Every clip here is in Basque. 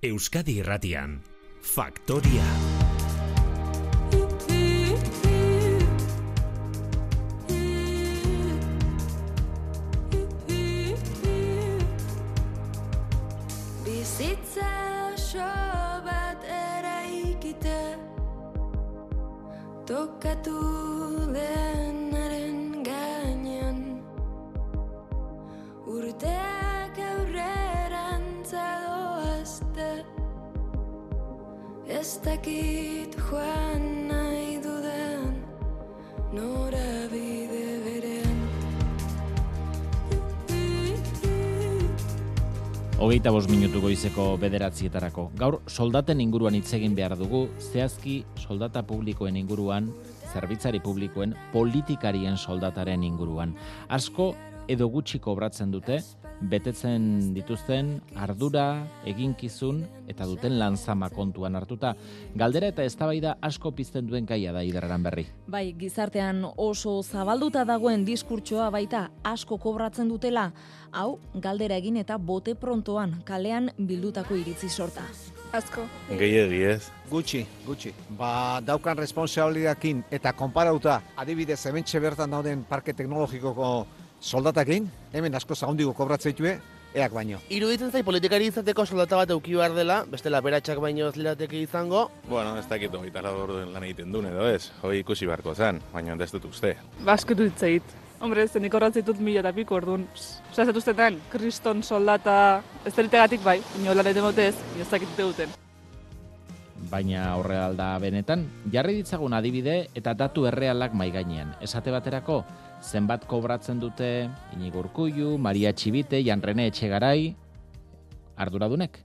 Euskadi Irratian, Faktoria. Goizeko bederatzietarako. Gaur soldaten inguruan hitz egin behar dugu, zehazki soldata publikoen inguruan, zerbitzari publikoen, politikarien soldataren inguruan. Asko edo gutxi kobratzen dute, betetzen dituzten ardura, eginkizun eta duten lanzama kontuan hartuta. Galdera eta eztabaida asko pizten duen gaia da iderran berri. Bai, gizartean oso zabalduta dagoen diskurtsoa baita asko kobratzen dutela, hau galdera egin eta bote prontoan kalean bildutako iritzi sorta. Asko. Gehiegi ez. Gutxi, gutxi. Ba, daukan responsabilidakin eta konparauta, adibidez, hementxe bertan dauden parke teknologikoko soldatakin, hemen asko zagundiko kobratzeitue, eak baino. Iruditzen zai politikari izateko soldata bat euki behar dela, bestela beratxak baino ez lirateke izango. Bueno, ez dakit hogeita lau orduen lan egiten duen edo ez. Hoi ikusi beharko zen, baina ez dut uste. Basko dut zait. Hombre, zen ikorratzen dut mila eta piko orduan. Osa, ez dut ustetan, kriston soldata, ez delitegatik bai, ino lan ete motez, ez dakitute duten. Baina horre alda benetan, jarri ditzagun adibide eta datu errealak mai gainean. Esate baterako, zenbat kobratzen dute Inigo Urkullu, Maria Txibite, Jan Rene Etxegarai, arduradunek.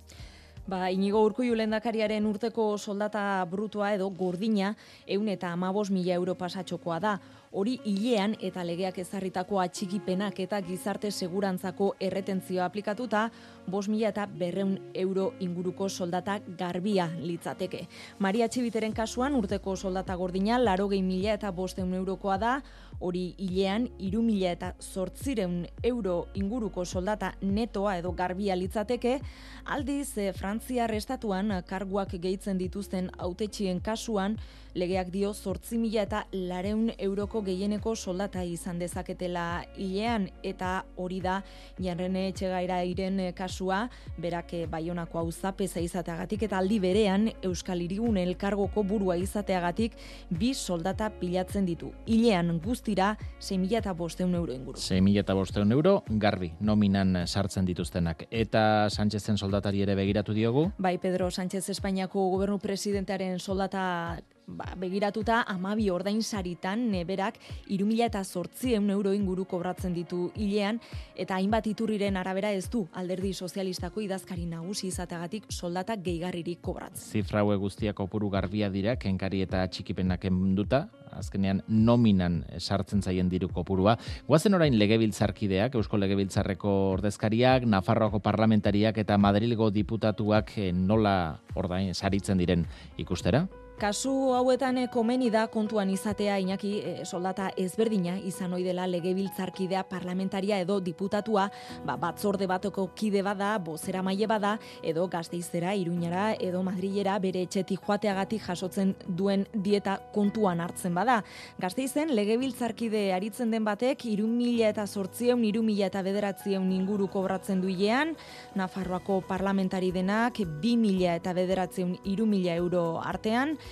Ba, inigo urkuiu lendakariaren urteko soldata brutua edo gordina eun eta amabos mila euro pasatxokoa da. Hori hilean eta legeak ezarritako atxikipenak eta gizarte segurantzako erretentzioa aplikatuta, bos mila eta berreun euro inguruko soldata garbia litzateke. Maria Txibiteren kasuan urteko soldata gordina laro gehi mila eta bosteun eurokoa da, hori hilean iru mila eta sortzireun euro inguruko soldata netoa edo garbia litzateke, aldiz eh, Frantziar estatuan karguak gehitzen dituzten autetxien kasuan, legeak dio sortzi mila eta lareun euroko gehieneko soldata izan dezaketela hilean. Eta hori da janrene etxegaira iren eh, kasua, berak eh, baionako hau zapeza izateagatik eta aldi berean Euskal Irigun elkargoko burua izateagatik bi soldata pilatzen ditu. Hilean guztira 6 mila eta bosteun euro inguru. 6.000 eta bosteun euro, garbi, nominan sartzen dituztenak. Eta Sánchezen soldatari ere begiratu diogu, Bai, Pedro Sánchez Espainiako gobernu presidentearen soldata ba, begiratuta amabi ordain saritan neberak irumila eta sortzien euro inguru kobratzen ditu hilean eta hainbat iturriren arabera ez du alderdi sozialistako idazkari nagusi izateagatik soldata gehigarririk kobratzen. zifra hauek guztiak kopuru garbia dira, kenkari eta txikipenak enduta, azkenean nominan sartzen zaien diru kopurua. Guazen orain legebiltzarkideak, Eusko Legebiltzarreko ordezkariak, Nafarroako parlamentariak eta Madrilgo diputatuak eh, nola ordain saritzen diren ikustera? Kasu hauetan eh, komeni da kontuan izatea Iñaki eh, soldata ezberdina izan ohi dela legebiltzarkidea parlamentaria edo diputatua, ba, batzorde batoko kide bada, bozera maile bada, edo gazteizera, iruñara, edo madrilera bere etxetik joateagatik jasotzen duen dieta kontuan hartzen bada. Gazteizen legebiltzarkide aritzen den batek, irun mila eta sortzieun, irun mila eta bederatzieun inguru kobratzen duilean, Nafarroako parlamentari denak, bi mila eta bederatzieun, irun mila euro artean,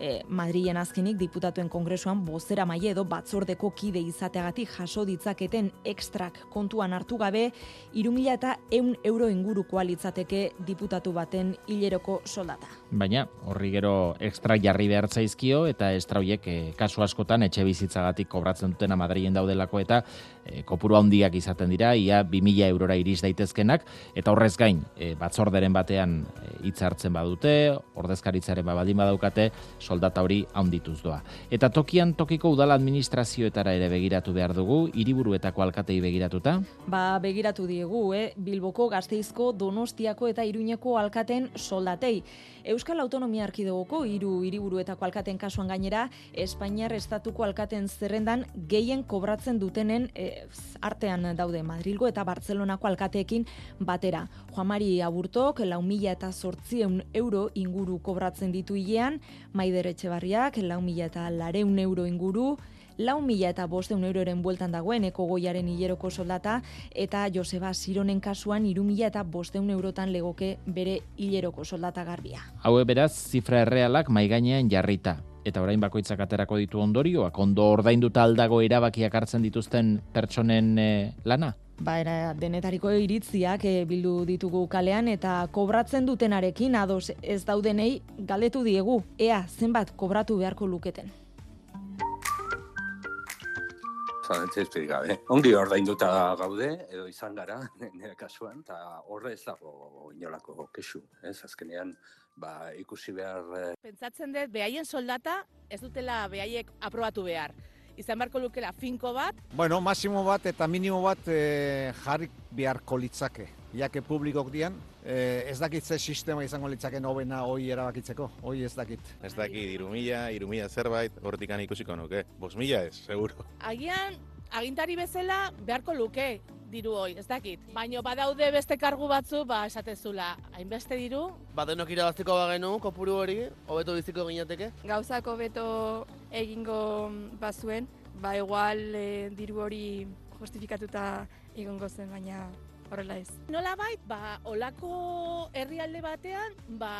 e, Madrilen azkenik diputatuen kongresuan bozera maile edo batzordeko kide izateagatik jaso ditzaketen ekstrak kontuan hartu gabe, irumila eta eun euro ingurukoa litzateke diputatu baten hileroko soldata. Baina horri gero ekstra jarri behar zaizkio eta estra horiek eh, kasu askotan etxe bizitzagatik kobratzen dutena Madrilen daudelako eta eh, kopuru handiak izaten dira, ia 2000 eurora iris daitezkenak eta horrez gain eh, batzorderen batean hitz hartzen badute, ordezkaritzaren ba baldin badaukate soldata hori handituz doa. Eta tokian tokiko udala administrazioetara ere begiratu behar dugu, hiriburuetako alkatei begiratuta. Ba, begiratu diegu, eh? Bilboko, Gazteizko, Donostiako eta Iruñeko alkaten soldatei. Euskal Autonomia Arkidegoko hiru hiriburuetako alkaten kasuan gainera, Espainiar estatuko alkaten zerrendan gehien kobratzen dutenen eh, artean daude Madrilgo eta Bartzelonako alkateekin batera. Juan Mari Aburtok, lau mila eta sortzieun euro inguru kobratzen ditu hilean, Maider Etxebarriak, lau mila eta lareun euro inguru, lau mila eta bosteun euroren bueltan dagoen eko goiaren hileroko soldata, eta Joseba Sironen kasuan iru mila eta bosteun eurotan legoke bere hileroko soldata garbia. Haue beraz, zifra errealak maigainean jarrita. Eta orain bakoitzak aterako ditu ondorioak, ondo ordainduta aldago erabakiak hartzen dituzten pertsonen eh, lana? Ba, era, denetariko iritziak eh, bildu ditugu kalean eta kobratzen dutenarekin ados ez daudenei galdetu diegu, ea zenbat kobratu beharko luketen. Zalantzezperik gabe. Ongi ordainduta gaude, edo izan gara, nire kasuan, eta horre ez dago inolako kesu. Ez, azkenean, ba, ikusi behar eh, Pentsatzen dut, behaien soldata ez dutela behaiek aprobatu behar. Izan beharko lukela finko bat, Bueno, masimo bat eta minimo bat e, jarri beharko litzake. Iake publikok dian, e, ez dakit ze sistema izango litzake nobena hoi erabakitzeko, hoi ez dakit. Ez daki, irumila, irumila zerbait, hortikan ikusiko nuke. Bos mila ez, seguro. agian agintari bezala beharko luke diru hoi, ez dakit. Baina badaude beste kargu batzu, ba esatezula, hainbeste diru, Badenok irabazteko bagenu, kopuru hori, hobeto biziko ginateke. gauzako beto egingo bazuen, ba igual e, diru hori justifikatuta egongo zen, baina horrela ez. Nolabait, ba, olako herrialde batean, ba,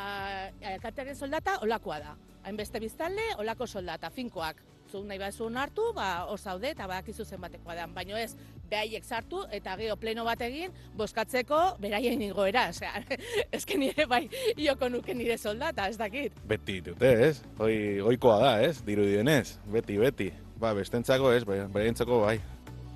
alkatearen soldata olakoa da. Hainbeste biztalde, olako soldata, finkoak. Zuk nahi bazu hartu, ba, hor zaude eta badakizu zenbatekoa da. Baina ez, behaiek sartu eta gero pleno bat egin, boskatzeko beraien igoera. Osea, ezken nire bai, ioko nuke nire soldata, ez dakit. Beti dute, ez? Hoi, goikoa da, ez? Dirudienez, beti, beti. Ba, bestentzako ez, bai, berentzako bai.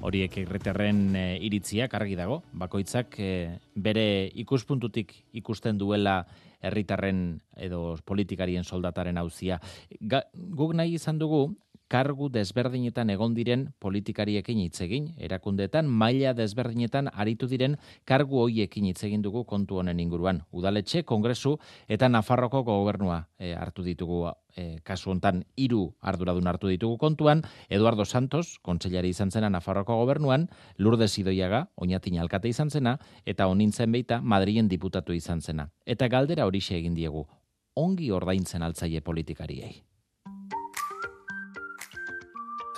Horiek irreterren e, iritziak argi dago, bakoitzak e, bere ikuspuntutik ikusten duela herritarren edo politikarien soldataren hauzia. Guk nahi izan dugu, kargu desberdinetan egon diren politikariekin hitz egin, erakundeetan maila desberdinetan aritu diren kargu hoiekin hitz egin dugu kontu honen inguruan. Udaletxe, Kongresu eta Nafarroko gobernua e, hartu ditugu e, kasu hontan hiru arduradun hartu ditugu kontuan, Eduardo Santos, kontseilari izan zena Nafarroko gobernuan, Lourdes Idoiaga, oinatin alkate izan zena, eta honintzen beita Madrilen diputatu izan zena. Eta galdera horixe egin diegu, ongi ordaintzen altzaie politikariei.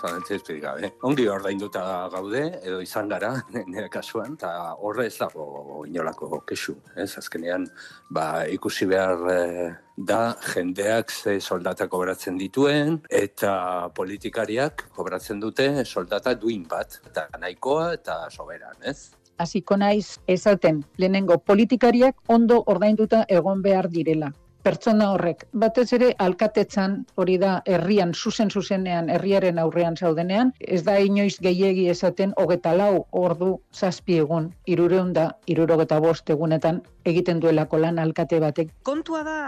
Zalantzezperik gabe. Ongi ordainduta gaude, edo izan gara, nire kasuan, eta horre ez dago inolako kesu. Ez, azkenean, ba, ikusi behar eh, da jendeak ze soldata kobratzen dituen, eta politikariak kobratzen dute soldata duin bat, eta nahikoa eta soberan, ez? hasiko naiz esaten lehenengo politikariak ondo ordainduta egon behar direla. Pertsona horrek, batez ere alkatetzan hori da herrian zuzen zuzenean herriaren aurrean zaudenean, ez da inoiz gehiegi esaten hogeta lau ordu zazpi egun, irureun da, irurogeta bost egunetan egiten duelako lan alkate batek. Kontua da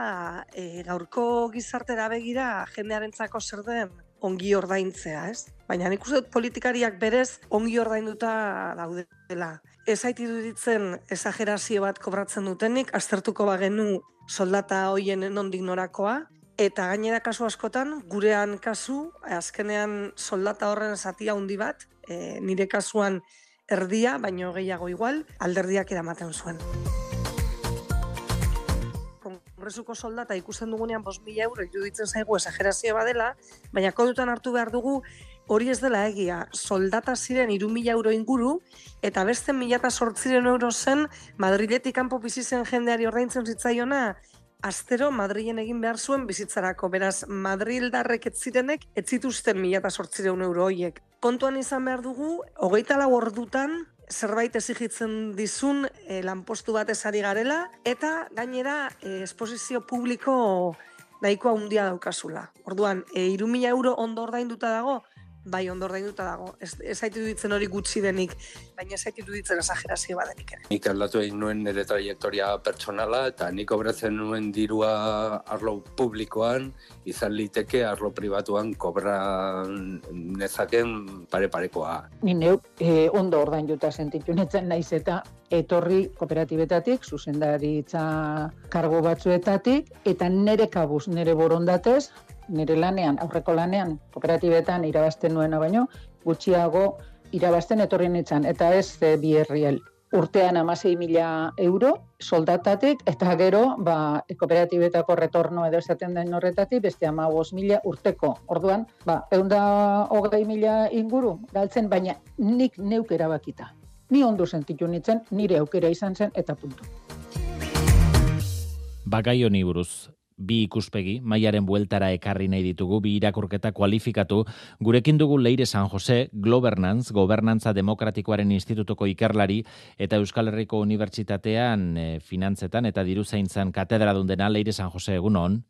e, gaurko gizartera begira jendearentzako zer den ongi ordaintzea, ez? Baina nik uste dut politikariak berez ongi ordainduta daudela. Ez zait iruditzen esagerazio bat kobratzen dutenik, aztertuko bagenu soldata hoien nondik norakoa, eta gainera kasu askotan, gurean kasu, azkenean soldata horren zatia handi bat, e, nire kasuan erdia, baino gehiago igual, alderdiak eramaten zuen. Kongresuko soldata ikusten dugunean 5.000 euro iruditzen zaigu esagerazio badela, baina kontutan hartu behar dugu hori ez dela egia. Soldata ziren 3.000 euro inguru, eta beste 1.008 euro zen Madriletik kanpo bizi zen jendeari ordaintzen zitzaiona, astero Madrilen egin behar zuen bizitzarako. Beraz, Madrildarrek ez zirenek ez zituzten 1.008 euro hoiek. Kontuan izan behar dugu, hogeita lau ordutan, zerbait ezigitzen dizun e, lanpostu bat ezari garela, eta gainera e, esposizio publiko nahikoa handia daukazula. Orduan, e, 3.000 euro ondo ordainduta dago, bai ondo ordainduta dago. Ez, ez zaitu ditzen hori gutxi denik, baina ez zaitu ditzen esagerazio badenik ere. Nik aldatu egin nuen nire trajektoria pertsonala eta nik obratzen nuen dirua arlo publikoan, izan liteke arlo pribatuan kobra nezaken pare-parekoa. Ni neu e, ondo ordainduta sentitu netzen naiz eta etorri kooperatibetatik, zuzendaritza kargo batzuetatik, eta nere kabuz, nere borondatez, nire lanean, aurreko lanean, kooperatibetan irabazten nuena baino, gutxiago irabazten etorri nintzen, eta ez e, bi herriel. Urtean amasei mila euro soldatatik, eta gero, ba, kooperatibetako retorno edo esaten den horretatik, beste ama mila urteko. Orduan, ba, eunda hogei mila inguru galtzen, baina nik neuk erabakita. Ni ondo sentitu nintzen, nire aukera izan zen, eta puntu. Bagai honi buruz, bi ikuspegi, mailaren bueltara ekarri nahi ditugu, bi irakurketa kualifikatu, gurekin dugu Leire San Jose, Governance, Gobernantza Demokratikoaren Institutuko ikerlari, eta Euskal Herriko Unibertsitatean e, finantzetan eta diruzaintzan katedra dundena, Leire San Jose, egunon.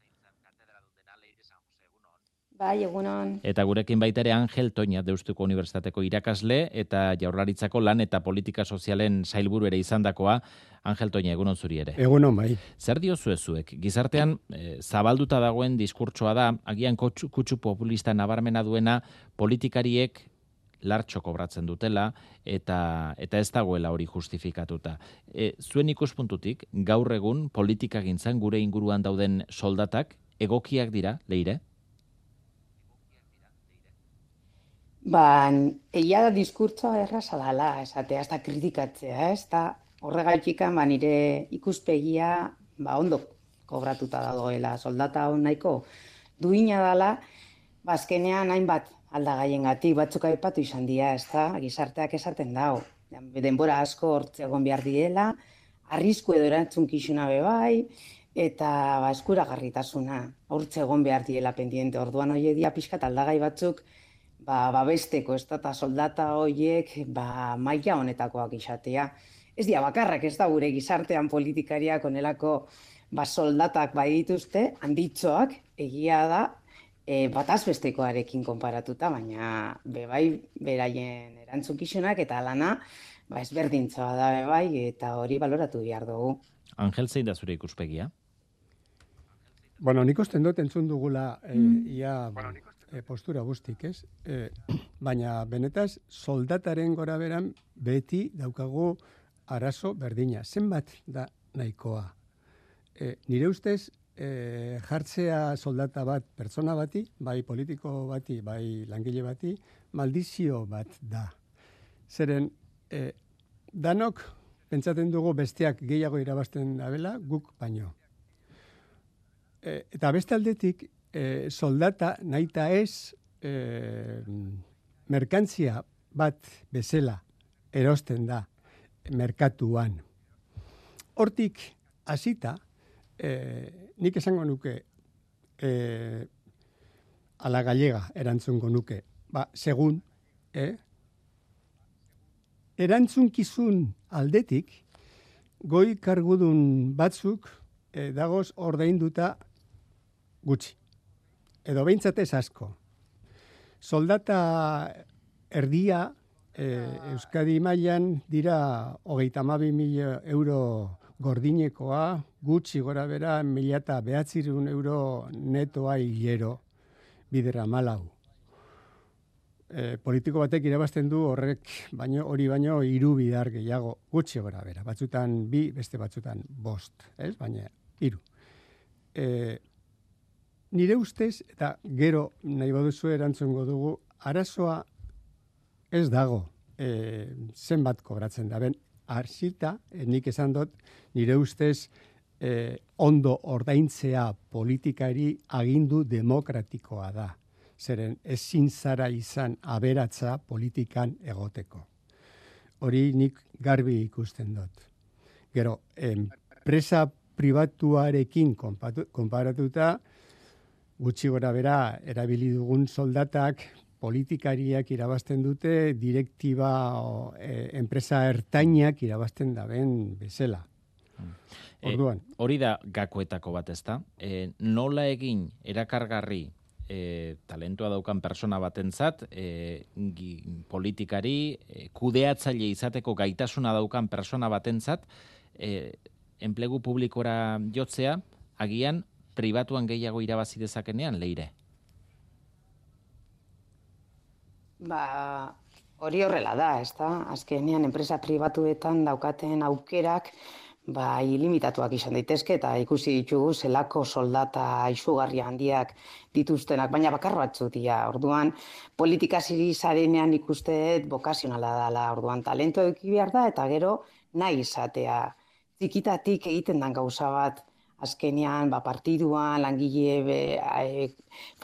Bai, egunon. Eta gurekin baita ere Angel Toña Deustuko Unibertsitateko irakasle eta Jaurlaritzako lan eta politika sozialen sailburu ere izandakoa Angel Toña egunon zuri ere. Egunon bai. Zer diozu zuek? Gizartean e, zabalduta dagoen diskurtsoa da agian kutsu, kutsu populista nabarmena duena politikariek lartxo kobratzen dutela eta eta ez dagoela hori justifikatuta. E, zuen ikuspuntutik gaur egun politikagintzan gure inguruan dauden soldatak egokiak dira, leire? Ba, egia da diskurtsoa erraza dala, esatea, ez da kritikatzea, ez da horregaitika ba, nire ikuspegia ba, ondo kobratuta dagoela soldata hon nahiko duina dala, ba, azkenean hainbat aldagaien gati, batzuk aipatu izan dira, ez da, gizarteak esaten dau. Denbora asko hortze egon behar direla, arrisku edo erantzun kisuna bebai, eta ba, eskuragarritasuna hortze egon behar direla pendiente. Orduan hori dia pixkat aldagai batzuk, ba, babesteko, ez da, soldata horiek ba, maila honetakoak izatea. Ez dia bakarrak, ez da gure gizartean politikariak onelako ba, soldatak bai dituzte, handitzoak, egia da, e, bataz bestekoarekin konparatuta, baina bebai beraien erantzukizunak eta lana ba, ezberdintzoa da bebai eta hori baloratu behar dugu. Angel, zein da zure ikuspegia? Bueno, nik osten dut entzun dugula, e, ia, bueno, e, postura guztik, ez? E, baina benetaz soldataren gora beran beti daukagu arazo berdina. Zenbat da nahikoa? E, nire ustez, e, jartzea soldata bat pertsona bati, bai politiko bati, bai langile bati, maldizio bat da. Zeren, e, danok pentsaten dugu besteak gehiago irabazten dabela, guk baino. E, eta beste aldetik, e, soldata naita ez e, merkantzia bat bezala erosten da merkatuan. Hortik hasita e, nik esango nuke e, ala gallega erantzungo nuke. Ba, segun, e, erantzunkizun aldetik, goi kargudun batzuk e, dagoz ordainduta gutxi edo behintzat ez asko. Soldata erdia e, Euskadi mailan dira hogeita mabi mila euro gordinekoa, gutxi gora bera mila eta behatzirun euro netoa hilero bidera malau. E, politiko batek irabazten du horrek baino hori baino hiru bidar gehiago gutxi gora bera. Batzutan bi, beste batzutan bost, ez? Baina hiru. E, nire ustez, eta gero nahi baduzu erantzungo dugu, arazoa ez dago e, zenbat kobratzen da. Ben, arsita, e, nik esan dut, nire ustez e, ondo ordaintzea politikari agindu demokratikoa da. Zeren ezin zara izan aberatza politikan egoteko. Hori nik garbi ikusten dut. Gero, enpresa pribatuarekin konparatuta, gutxi gora bera erabili dugun soldatak politikariak irabazten dute direktiba e, enpresa ertainak irabazten daben bezala. Mm. Orduan. hori da gakoetako bat ezta? E, nola egin erakargarri e, talentua daukan persona batentzat, e, gi, politikari, e, kudeatzaile izateko gaitasuna daukan persona batentzat, e, enplegu publikora jotzea, agian pribatuan gehiago irabazi dezakenean, leire? Ba, hori horrela da, ez da? Azkenean, enpresa pribatuetan daukaten aukerak, ba, ilimitatuak izan daitezke, eta ikusi ditugu zelako soldata izugarri handiak dituztenak, baina bakar batzu dira. Orduan, politika ziri zarenean ikuste bokazionala dela, orduan, talento eduki behar da, eta gero, nahi izatea. Zikitatik egiten dan gauza bat, azkenean, ba, partiduan, langile, be, e,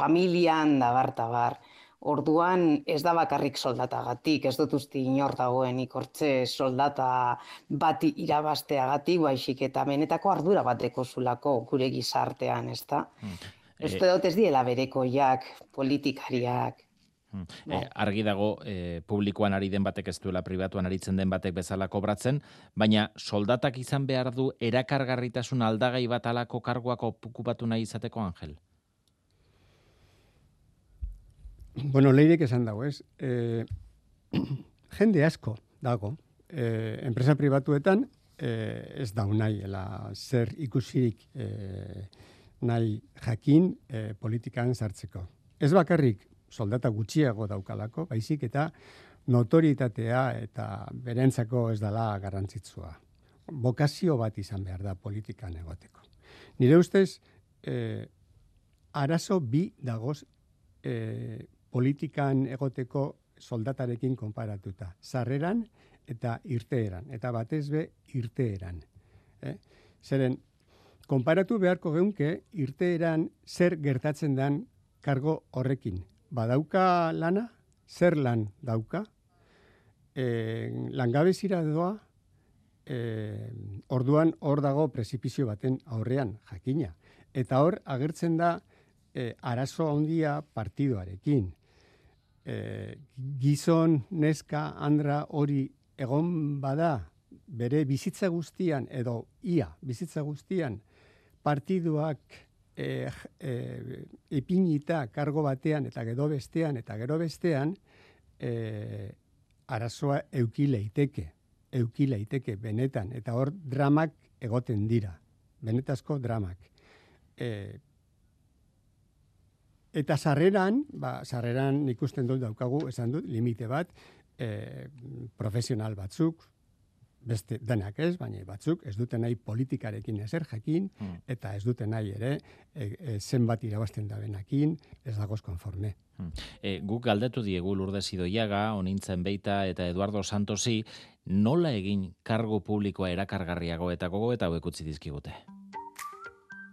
familian, da bar, da bar. Orduan ez da bakarrik soldatagatik, ez dut uste inor dagoen ikortze soldata bat irabasteagatik, baizik eta benetako ardura bateko zulako gure gizartean, ez da? Hmm. Ez dut ez diela berekoiak, politikariak, Hmm. E, argi dago e, publikoan ari den batek ez duela pribatuan aritzen den batek bezala kobratzen, baina soldatak izan behar du erakargarritasun aldagai bat alako karguak okupatu nahi izateko, Angel? Bueno, leirek esan dago, ez? E, jende asko dago. E, enpresa pribatuetan e, ez dau nahi, ela, zer ikusirik e, nahi jakin e, politikan sartzeko. Ez bakarrik soldata gutxiago daukalako, baizik eta notoritatea eta berentzako ez dala garrantzitsua. Bokazio bat izan behar da politikan egoteko. Nire ustez, e, arazo bi dagoz e, politikan egoteko soldatarekin konparatuta. Sarreran eta irteeran. Eta batez be irteeran. Eh? Zeren, konparatu beharko geunke irteeran zer gertatzen dan kargo horrekin. Badauka lana, zer lan dauka, e, langabezira doa, e, orduan hor dago presipizio baten aurrean, jakina. Eta hor agertzen da e, arazo handia partidoarekin. E, gizon, neska, andra hori egon bada bere bizitza guztian edo ia bizitza guztian partiduak e, e, ipinita kargo batean eta gero bestean eta gero bestean e, arazoa euki leiteke euki leiteke benetan. Eta hor dramak egoten dira benetazko dramak. E, Eta sarreran, ba, sarreran ikusten dut daukagu, esan dut, limite bat, e, profesional batzuk, beste denak ez, baina batzuk ez dute nahi politikarekin ezer jakin, Hmm. eta ez dute nahi ere e, e, zenbat irabazten da benakin, ez dagoz konforme. E, guk galdetu diegu Lourdes Idoiaga, onintzen beita eta Eduardo Santosi, nola egin kargo publikoa erakargarriago eta gogo eta hauek utzi dizkigute.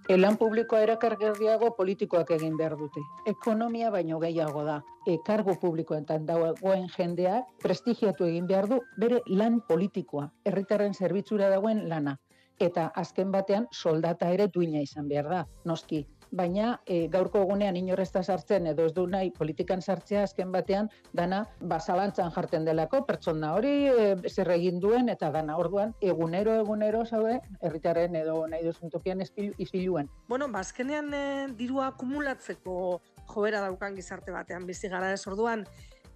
Elan publikoa erakargarriago politikoak egin behar dute. Ekonomia baino gehiago da. E, kargo publikoetan dagoen jendeak prestigiatu egin behar du bere lan politikoa, herritarren zerbitzura dagoen lana. Eta azken batean soldata ere duina izan behar da, noski. Baina e, gaurko egunean inorrezta sartzen edo ez du nahi politikan sartzea azken batean dana basalantzan jarten delako pertsona hori e, zer egin duen eta dana orduan egunero egunero zaude herritarren edo nahi duzun tokian ispiluen. Bueno, ba, azkenean e, dirua akumulatzeko jobera daukan gizarte batean bizi gara ez orduan,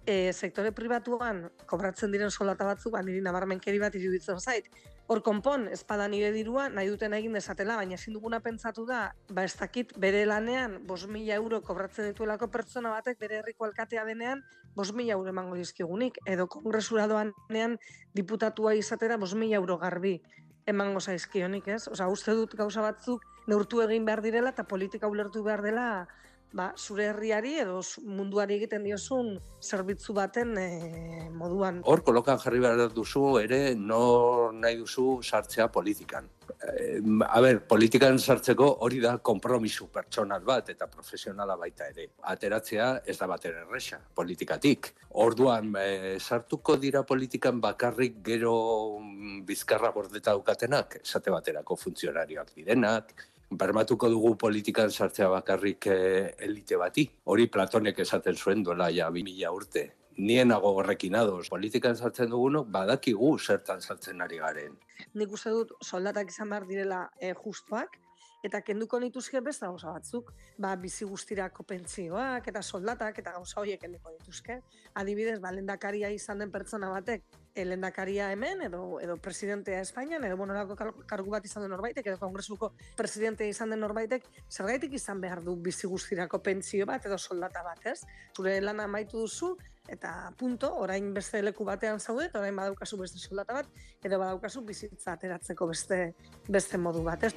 e, sektore pribatuan kobratzen diren soldata batzuk, ba, niri nabarmenkeri bat iruditzen zait. Hor konpon, espada nire dirua, nahi duten egin dezatela, baina ezin duguna pentsatu da, ba ez dakit bere lanean, bos mila euro kobratzen dituelako pertsona batek bere herriko alkatea denean, bos mila euro emango dizkigunik, edo kongresura doanean diputatua izatera bos mila euro garbi emango zaizkionik, ez? Osea, uste dut gauza batzuk neurtu egin behar direla eta politika ulertu behar dela ba, zure herriari edo munduari egiten diozun zerbitzu baten e, moduan. Hor kolokan jarri behar duzu ere nor nahi duzu sartzea politikan. Eh, a ber, politikan sartzeko hori da konpromisu pertsonal bat eta profesionala baita ere. Ateratzea ez da bater erresa, politikatik. Orduan, eh, sartuko dira politikan bakarrik gero mm, bizkarra gordeta daukatenak, esate baterako funtzionarioak direnak, bermatuko dugu politikan sartzea bakarrik eh, elite bati. Hori Platonek esaten zuen duela ja 2000 urte. Nienago horrekin ados. Politikan sartzen dugunok badakigu zertan sartzen ari garen. Nik uste dut soldatak izan behar direla e, justuak, eta kenduko nituzke beste gauza batzuk, ba, bizi guztirako pentsioak eta soldatak eta gauza horiek kenduko dituzke. Adibidez, ba, lendakaria izan den pertsona batek, e, lendakaria hemen, edo, edo presidentea Espainian, edo bonolako kargu bat izan den norbaitek, edo kongresuko presidentea izan den norbaitek, zergaitik izan behar du bizi guztirako pentsio bat edo soldata bat, ez? Zure lana amaitu duzu, eta punto, orain beste leku batean zaude, eta orain badaukazu beste soldata bat, edo badaukazu bizitza ateratzeko beste, beste modu bat, ez?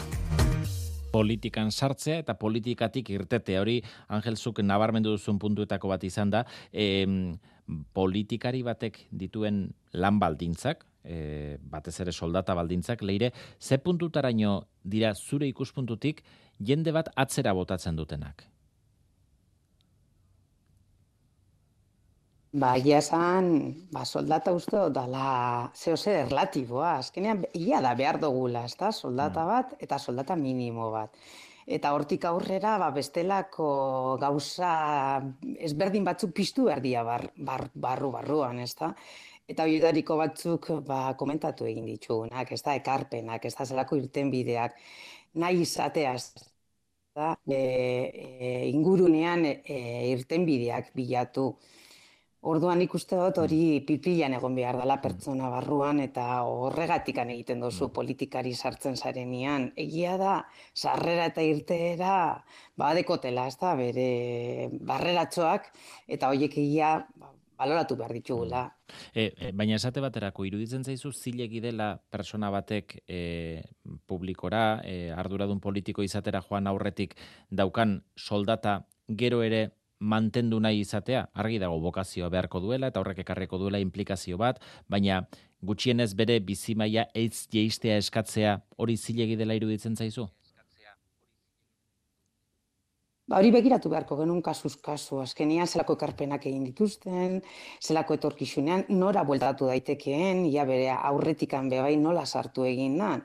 politikan sartzea eta politikatik irtetea hori Angelzuk nabarmendu duzun puntuetako bat izan da e, politikari batek dituen lan baldintzak e, batez ere soldata baldintzak leire ze puntutaraino dira zure ikuspuntutik jende bat atzera botatzen dutenak Ba, egia esan, ba, soldata uste dut dala zeo zer erlatiboa. Azkenean, ia da behar dugula, ez da? Soldata mm. bat eta soldata minimo bat. Eta hortik aurrera, ba, bestelako gauza ezberdin batzuk piztu erdia bar, bar, barru barruan, ez da? Eta horietako batzuk ba, komentatu egin ditugunak, ez da, ekarpenak, ez da, zelako irten bideak, nahi izatea, ez da, e, e, ingurunean e, irten bideak bilatu, Orduan ikuste dut hori mm. pipilan egon behar dela pertsona barruan eta horregatikan egiten duzu mm. politikari sartzen zarenian. Egia da, sarrera eta irteera badekotela, ez da, bere barreratxoak eta horiek egia ba, baloratu behar ditugula. E, e, baina esate baterako, iruditzen zaizu zilegi dela persona batek e, publikora, e, arduradun politiko izatera joan aurretik daukan soldata gero ere mantendu nahi izatea, argi dago bokazioa beharko duela eta horrek ekarreko duela implikazio bat, baina gutxienez bere bizimaia eitz jeistea eskatzea hori zilegi dela iruditzen zaizu? Ba, hori begiratu beharko genuen kasuz kasu, azkenian zelako ekarpenak egin dituzten, zelako etorkizunean, nora bueltatu daitekeen, ja bere aurretikan bebai nola sartu egin nan.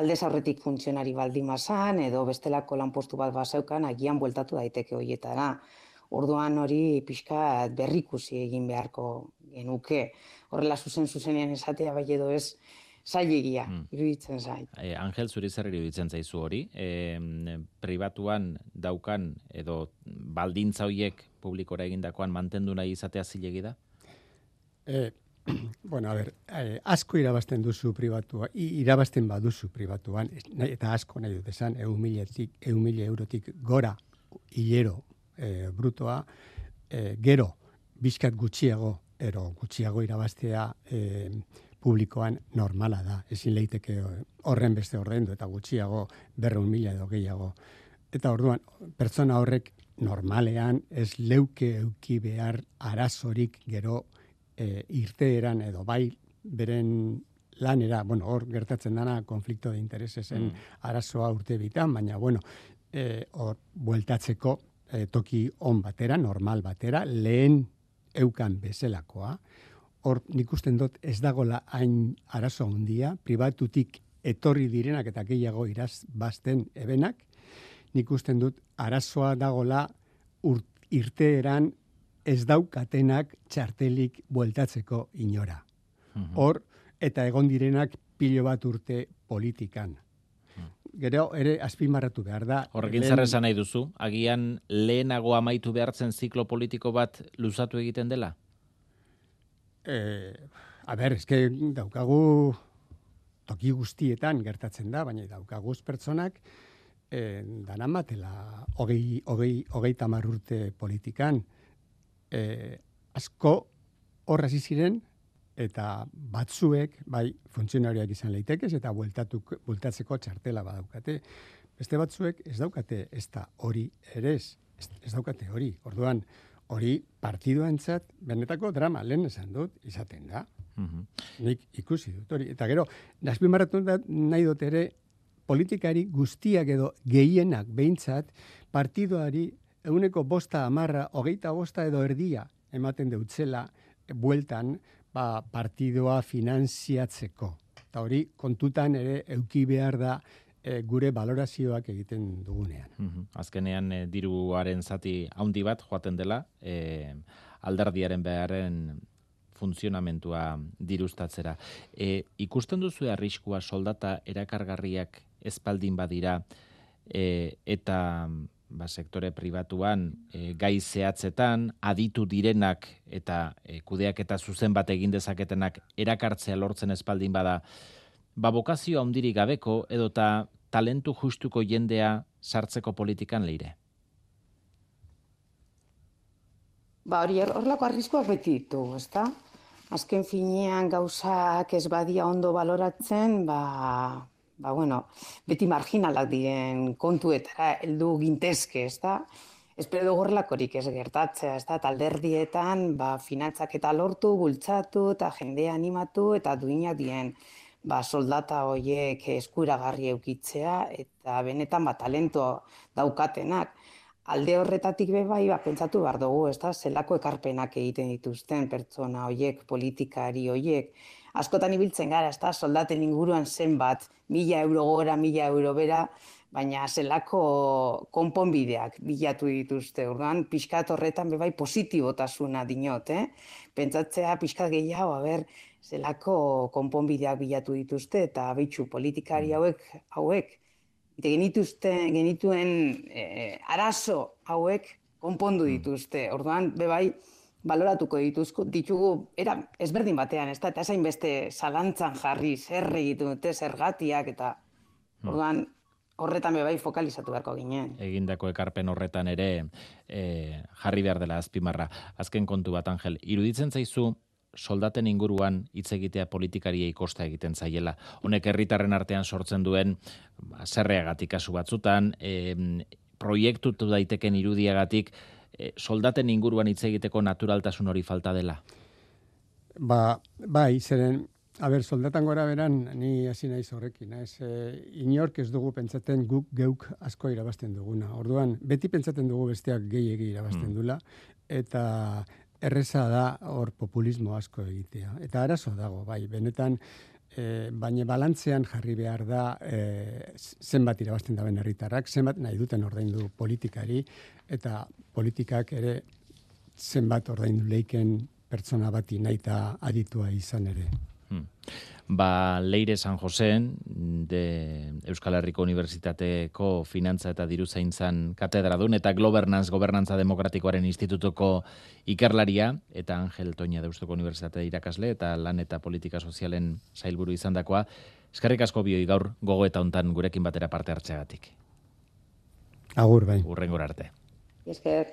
Aldez aurretik funtzionari baldimazan, edo bestelako lanpostu bat baseukan, agian bueltatu daiteke horietara. Orduan hori pixka berrikusi egin beharko genuke. Horrela zuzen zuzenean esatea bai edo ez zailegia, mm. iruditzen zait. E, Angel, zuri zer iruditzen zaizu hori? E, pribatuan daukan edo baldintza horiek publikora egindakoan mantendu nahi izatea zilegi da? E, bueno, a ber, e, asko irabazten duzu pribatua, irabazten baduzu pribatuan, eta asko nahi dut esan, egun mila eurotik gora hilero e, brutoa, e, gero, bizkat gutxiago, ero gutxiago irabaztea e, publikoan normala da. Ezin leiteke horren beste ordaindu eta gutxiago berreun mila edo gehiago. Eta orduan, pertsona horrek normalean ez leuke euki behar arazorik gero e, irteeran edo bai beren lanera, bueno, hor gertatzen dana konflikto de interesesen mm. arazoa urte bitan, baina, bueno, e, hor bueltatzeko e, toki on batera, normal batera, lehen eukan bezelakoa, hor nik usten dut ez dagola hain arazo handia, pribatutik etorri direnak eta gehiago iraz basten ebenak, nik usten dut arazoa dagola urt, irteeran ez daukatenak txartelik bueltatzeko inora. Mhm. Hor, eta egon direnak pilo bat urte politikan gero ere azpimarratu behar da. Horrekin zer esan nahi duzu, agian lehenago amaitu behartzen ziklo politiko bat luzatu egiten dela? E, a ber, eske daukagu toki guztietan gertatzen da, baina daukagu pertsonak e, danan batela hogei, hogei, hogei tamar urte politikan. E, asko horra ziren eta batzuek, bai, funtzionariak izan leitekez, eta bueltatuk, bueltatzeko txartela badaukate. Beste batzuek ez daukate ez da hori ere ez, ez daukate hori. Orduan, hori partiduantzat benetako drama lehen esan dut izaten da. Mm Nik ikusi dut hori. Eta gero, nazpi da nahi dut ere, politikari guztiak edo gehienak behintzat partiduari eguneko bosta amarra, hogeita bosta edo erdia ematen deutzela bueltan, ba, partidoa finanziatzeko. Eta hori kontutan ere euki behar da e, gure valorazioak egiten dugunean. Mm Azkenean e, diruaren zati handi bat joaten dela, e, alderdiaren beharren funtzionamentua dirustatzera. E, ikusten duzu arriskua soldata erakargarriak espaldin badira, e, eta ba, sektore pribatuan e, gai zehatzetan, aditu direnak eta e, kudeak eta zuzen bat egin dezaketenak erakartzea lortzen espaldin bada, ba, bokazio handirik gabeko edota talentu justuko jendea sartzeko politikan leire. Ba, hori horrelako arriskuak beti ditu, ezta? Azken finean gauzak ez badia ondo baloratzen, ba, ba bueno, beti marginalak diren kontuetara heldu gintezke, ezta? Espero dugu horrelakorik ez gertatzea, ezta? Talderdietan, ba, finantzak eta lortu, bultzatu eta jendea animatu eta duinak dien ba, soldata horiek eskuragarri eukitzea eta benetan ba, talento daukatenak alde horretatik be bai, ba, pentsatu behar dugu, ez da, zelako ekarpenak egiten dituzten pertsona hoiek, politikari hoiek. Askotan ibiltzen gara, ez da, soldaten inguruan zenbat, mila euro gora, mila euro bera, baina zelako konponbideak bilatu dituzte. Orduan, pixkat horretan be bai positibotasuna dinot, eh? Pentsatzea pixkat gehiago, a ber, zelako konponbideak bilatu dituzte, eta bitxu politikari hauek, hauek, Eta genituzte, genituen e, arazo hauek konpondu mm. dituzte. Orduan, bebai, baloratuko dituzko, ditugu, era ezberdin batean, ez da, eta zain beste zalantzan jarri, zer egitu dute, zergatiak, eta mm. orduan, horretan bebai fokalizatu beharko ginen. Egindako ekarpen horretan ere e, jarri behar dela azpimarra. Azken kontu bat, Angel, iruditzen zaizu, soldaten inguruan hitz egitea politikariei kosta egiten zaiela. Honek herritarren artean sortzen duen ba, zerreagatik kasu batzutan, e, proiektutu daiteken irudiagatik e, soldaten inguruan hitz egiteko naturaltasun hori falta dela. Ba, bai, zeren A ber, soldatan gora beran, ni hasi naiz horrekin, ez? E, inork ez dugu pentsatzen guk geuk asko irabazten duguna. Orduan, beti pentsaten dugu besteak gehiegi irabazten mm. dula, eta erreza da hor populismo asko egitea. Eta arazo dago, bai, benetan, e, baina balantzean jarri behar da e, zenbat irabazten daben herritarrak, zenbat nahi duten ordaindu politikari, eta politikak ere zenbat ordaindu leiken pertsona bati nahi aditua izan ere. Hmm. Ba, Leire San José, de Euskal Herriko Unibertsitateko Finantza eta Diru Zaintzan katedradun eta Governance Gobernantza Demokratikoaren Institutuko ikerlaria eta Angel Toña de Euskal Unibertsitate irakasle eta lan eta politika sozialen sailburu izandakoa. Eskarrik asko bioi gaur gogo eta hontan gurekin batera parte hartzeagatik. Agur bai. Urrengora arte. Esker.